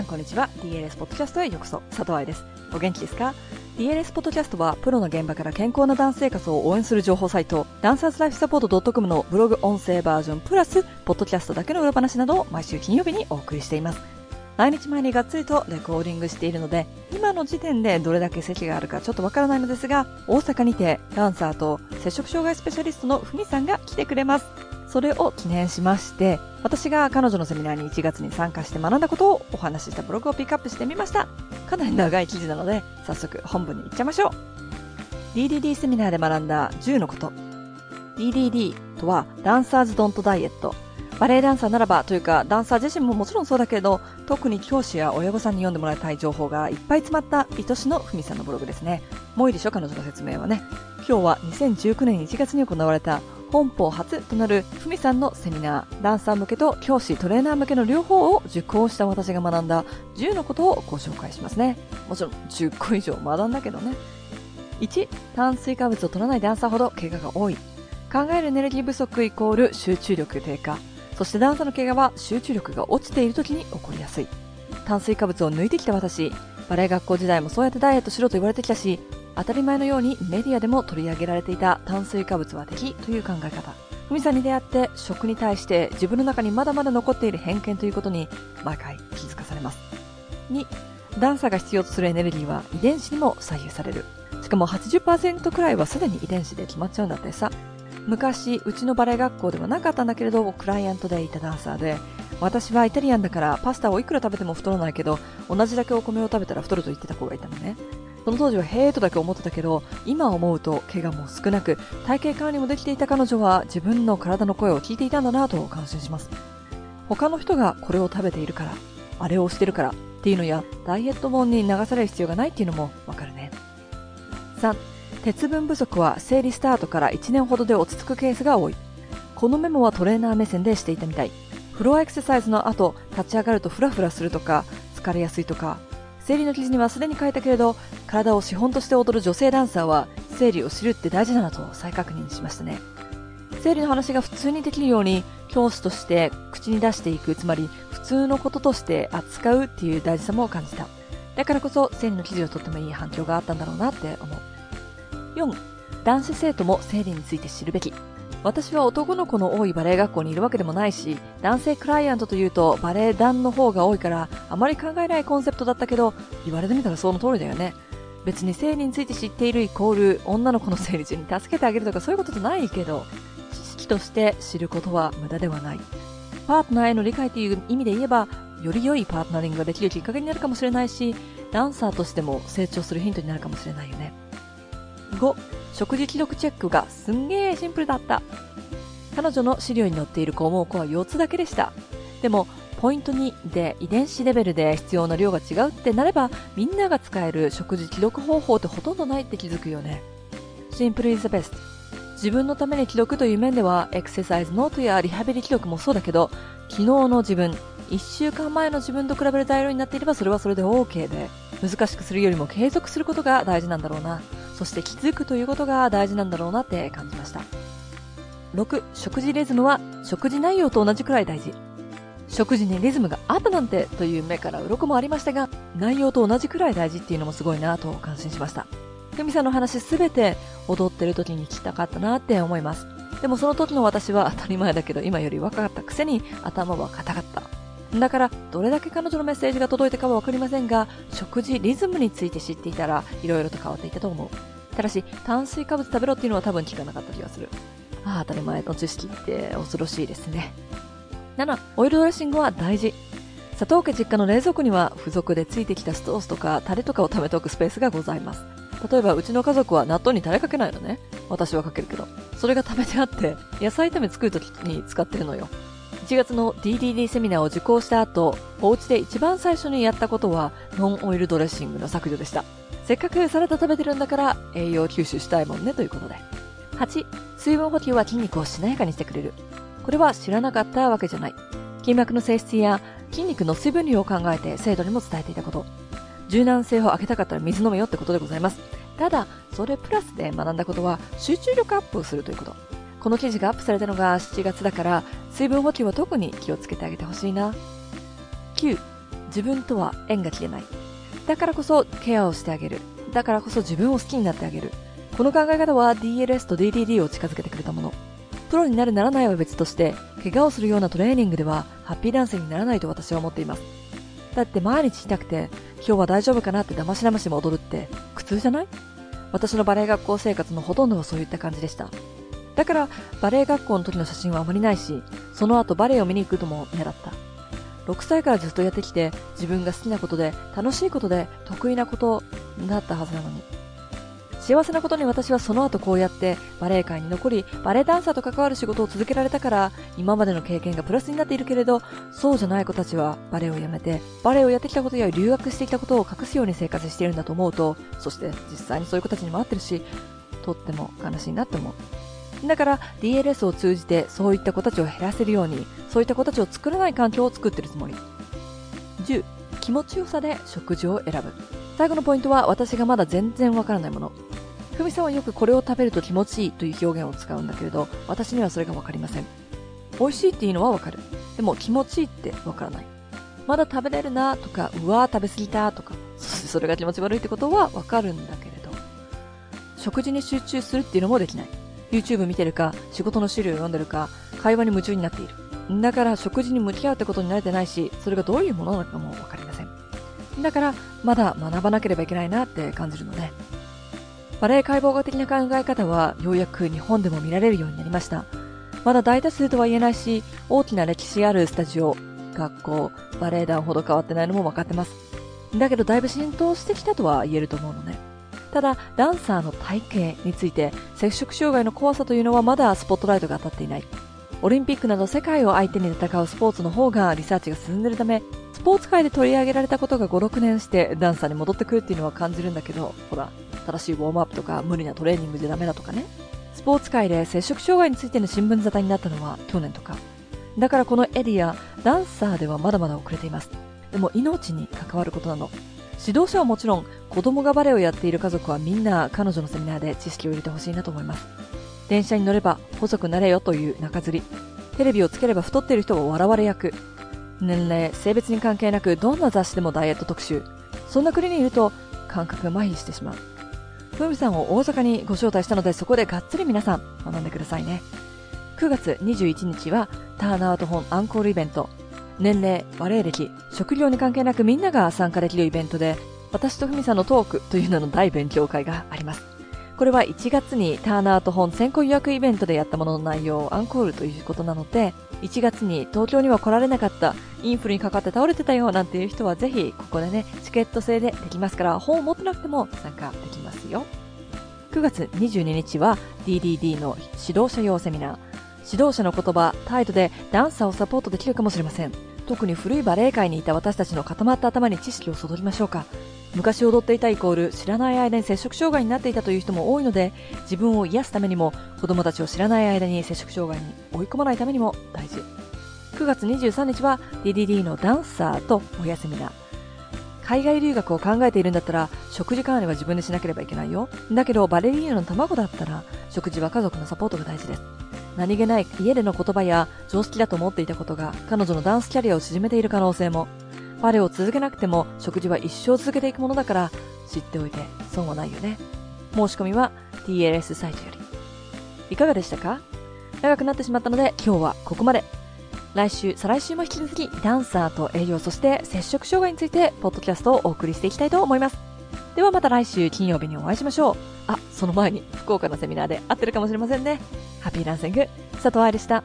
さんこんにちは。DLS ポッドキャストへようこそ。佐藤愛です。お元気ですか？DLS ポッドキャストは、プロの現場から健康なダンス生活を応援する情報サイト、ダンサーズライフサポート .com のブログ音声バージョンプラス、ポッドキャストだけの裏話などを毎週金曜日にお送りしています。来日前にがっつりとレコーディングしているので、今の時点でどれだけ席があるかちょっとわからないのですが、大阪にてダンサーと接触障害スペシャリストのふみさんが来てくれます。それを記念しまして、私が彼女のセミナーに1月に参加して学んだことをお話ししたブログをピックアップしてみました。かなり長い記事なので、早速本文に行っちゃいましょう。DDD セミナーで学んだ10のこと。DDD とは、ダンサーズドントダイエット。バレエダンサーならばというか、ダンサー自身ももちろんそうだけど、特に教師や親御さんに読んでもらいたい情報がいっぱい詰まった愛しのふみさんのブログですね。もういいでしょ彼女の説明はね。今日は2019年1月に行われた本邦初となるふみさんのセミナー、ダンサー向けと教師、トレーナー向けの両方を受講した私が学んだ10のことをご紹介しますね。もちろん10個以上学んだけどね。1、炭水化物を取らないダンサーほど怪我が多い。考えるエネルギー不足イコール集中力低下。そしてダンサーの怪我は集中力が落ちている時に起こりやすい。炭水化物を抜いてきた私、バレエ学校時代もそうやってダイエットしろと言われてきたし、当たり前のようにメディアでも取り上げられていた炭水化物は敵という考え方。ふみさんに出会って食に対して自分の中にまだまだ残っている偏見ということに毎回気づかされます。2、ダンサーが必要とするエネルギーは遺伝子にも左右される。しかも80%くらいはすでに遺伝子で決まっちゃうんだってさ。昔、うちのバレエ学校ではなかったんだけれど、クライアントでいたダンサーで、私はイタリアンだからパスタをいくら食べても太らないけど、同じだけお米を食べたら太ると言ってた子がいたのね。その当時はへーとだけ思ってたけど、今思うと怪我も少なく、体型管理もできていた彼女は自分の体の声を聞いていたんだなと感心します。他の人がこれを食べているから、あれをしてるからっていうのや、ダイエット本に流される必要がないっていうのもわかるね。3、鉄分不足は生理スタートから1年ほどで落ち着くケースが多い。このメモはトレーナー目線でしていたみたい。フロアエクササイズの後、立ち上がるとフラフラするとか、疲れやすいとか、生理の記事にはすでに書いたけれど、体を資本として踊る女性ダンサーは、生理を知るって大事だなと再確認しましたね。生理の話が普通にできるように、教師として口に出していく、つまり普通のこととして扱うっていう大事さも感じた。だからこそ、生理の記事をとってもいい反響があったんだろうなって思う。4、男子生徒も生理について知るべき。私は男の子の多いバレエ学校にいるわけでもないし、男性クライアントというとバレエ団の方が多いから、あまり考えないコンセプトだったけど、言われてみたらその通りだよね。別に生理について知っているイコール、女の子の生理中に助けてあげるとかそういうことじゃないけど、知識として知ることは無駄ではない。パートナーへの理解という意味で言えば、より良いパートナリングができるきっかけになるかもしれないし、ダンサーとしても成長するヒントになるかもしれないよね。5、食事記録チェックがすんげーシンプルだった。彼女の資料に載っている項目は4つだけでした。でも、ポイント2で遺伝子レベルで必要な量が違うってなれば、みんなが使える食事記録方法ってほとんどないって気づくよね。シンプルイズ the best。自分のために記録という面では、エクササイズノートやリハビリ記録もそうだけど、昨日の自分、1週間前の自分と比べる材料になっていればそれはそれで OK で、難しくするよりも継続することが大事なんだろうな。そして気づくということが大事なんだろうなって感じました。6、食事リズムは食事内容と同じくらい大事。食事にリズムがあったなんてという目から鱗もありましたが、内容と同じくらい大事っていうのもすごいなと感心しました。ふみさんの話すべて踊ってる時に聞きたかったなって思います。でもその時の私は当たり前だけど今より若かったくせに頭は硬かった。だから、どれだけ彼女のメッセージが届いたかはわかりませんが、食事リズムについて知っていたら、色々と変わっていたと思う。ただし、炭水化物食べろっていうのは多分聞かなかった気がする。ああ、当たり前の知識って恐ろしいですね。7、オイルドレッシングは大事。佐藤家実家の冷蔵庫には付属でついてきたストースとかタレとかを貯めておくスペースがございます。例えばうちの家族は納豆にタレかけないのね。私はかけるけど。それが食べてあって、野菜炒め作るときに使ってるのよ。1月の DDD セミナーを受講した後、お家で一番最初にやったことは、ノンオイルドレッシングの削除でした。せっかくサラダ食べてるんだから栄養吸収したいもんねということで。8、水分補給は筋肉をしなやかにしてくれる。これは知らなかったわけじゃない。筋膜の性質や筋肉の水分量を考えて精度にも伝えていたこと。柔軟性を上げたかったら水飲めよってことでございます。ただ、それプラスで学んだことは集中力アップをするということ。この記事がアップされたのが7月だから、水分補給は特に気をつけてあげてほしいな。9、自分とは縁が切れない。だからこそケアをしてあげる。だからこそ自分を好きになってあげる。この考え方は DLS と DDD を近づけてくれたもの。プロになるならないは別として、怪我をするようなトレーニングではハッピーダンスにならないと私は思っています。だって毎日痛くて、今日は大丈夫かなって騙し騙しも踊るって苦痛じゃない？私のバレエ学校生活のほとんどはそういった感じでした。だから、バレエ学校の時の写真はあまりないし、その後バレエを見に行くとも嫌だった。6歳からずっとやってきて、自分が好きなことで、楽しいことで、得意なことだったはずなのに。幸せなことに私はその後こうやってバレエ界に残り、バレエダンサーと関わる仕事を続けられたから、今までの経験がプラスになっているけれど、そうじゃない子たちはバレエをやめて、バレエをやってきたことや留学してきたことを隠すように生活しているんだと思うと、そして実際にそういう子たちにも会ってるし、とっても悲しいなって思う。だから DLS を通じてそういった子たちを減らせるように、そういった子たちを作らない環境を作ってるつもり。10、気持ちよさで食事を選ぶ。最後のポイントは私がまだ全然わからないもの。ふみさんはよくこれを食べると気持ちいいという表現を使うんだけれど、私にはそれがわかりません。美味しいっていうのはわかる。でも気持ちいいってわからない。まだ食べれるなとか、うわー食べ過ぎたとか、そしてそれが気持ち悪いってことはわかるんだけれど、食事に集中するっていうのもできない。YouTube 見てるか、仕事の資料を読んでるか、会話に夢中になっている。だから食事に向き合うってことに慣れてないし、それがどういうものなのかもわかりません。だから、まだ学ばなければいけないなって感じるので、バレエ解剖学的な考え方はようやく日本でも見られるようになりました。まだ大多数とは言えないし、大きな歴史あるスタジオ、学校、バレエ団ほど変わってないのも分かってます。だけどだいぶ浸透してきたとは言えると思うのね。ただ、ダンサーの体型について、接触障害の怖さというのはまだスポットライトが当たっていない。オリンピックなど世界を相手に戦うスポーツの方がリサーチが進んでいるため、スポーツ界で取り上げられたことが5、6年してダンサーに戻ってくるっていうのは感じるんだけど、ほら、正しいウォームアップとか無理なトレーニングじゃダメだとかね。スポーツ界で接触障害についての新聞沙汰になったのは去年とか。だからこのエリア、ダンサーではまだまだ遅れています。でも命に関わることなの。指導者はもちろん、子供がバレエをやっている家族はみんな彼女のセミナーで知識を入れてほしいなと思います。電車に乗れば細くなれよという中吊り。テレビをつければ太っている人を笑われ役。年齢、性別に関係なくどんな雑誌でもダイエット特集。そんな国にいると感覚が麻痺してしまう。ふみさんを大阪にご招待したのでそこでがっつり皆さん学んでくださいね。9月21日はターンアウト本アンコールイベント。年齢、バレエ歴、職業に関係なくみんなが参加できるイベントで、私とふみさんのトークという名の大勉強会があります。これは1月にターンアウト本先行予約イベントでやったものの内容をアンコールということなので、1月に東京には来られなかったインフルにかかって倒れてたよなんていう人はぜひここでね、チケット制でできますから、本を持ってなくても参加できますよ。9月22日は DDD の指導者用セミナー。指導者の言葉、態度でダンサーをサポートできるかもしれません。特に古いバレエ界にいた私たちの固まった頭に知識を注ぎましょうか。昔踊っていたイコール知らない間に接触障害になっていたという人も多いので自分を癒すためにも子供たちを知らない間に接触障害に追い込まないためにも大事。9月23日は DDD のダンサーとお休みだ。海外留学を考えているんだったら食事管理は自分でしなければいけないよ。だけどバレリーナの卵だったら食事は家族のサポートが大事です。何気ない家での言葉や常識だと思っていたことが彼女のダンスキャリアを縮めている可能性もバレエを続けなくても食事は一生続けていくものだから知っておいて損はないよね。申し込みは TLS サイトより。いかがでしたか？長くなってしまったので今日はここまで。来週、再来週も引き続きダンサーと営業、そして接触障害についてポッドキャストをお送りしていきたいと思います。ではまた来週金曜日にお会いしましょう。あ、その前に福岡のセミナーで会ってるかもしれませんね。ハッピーランシング、佐藤愛でした。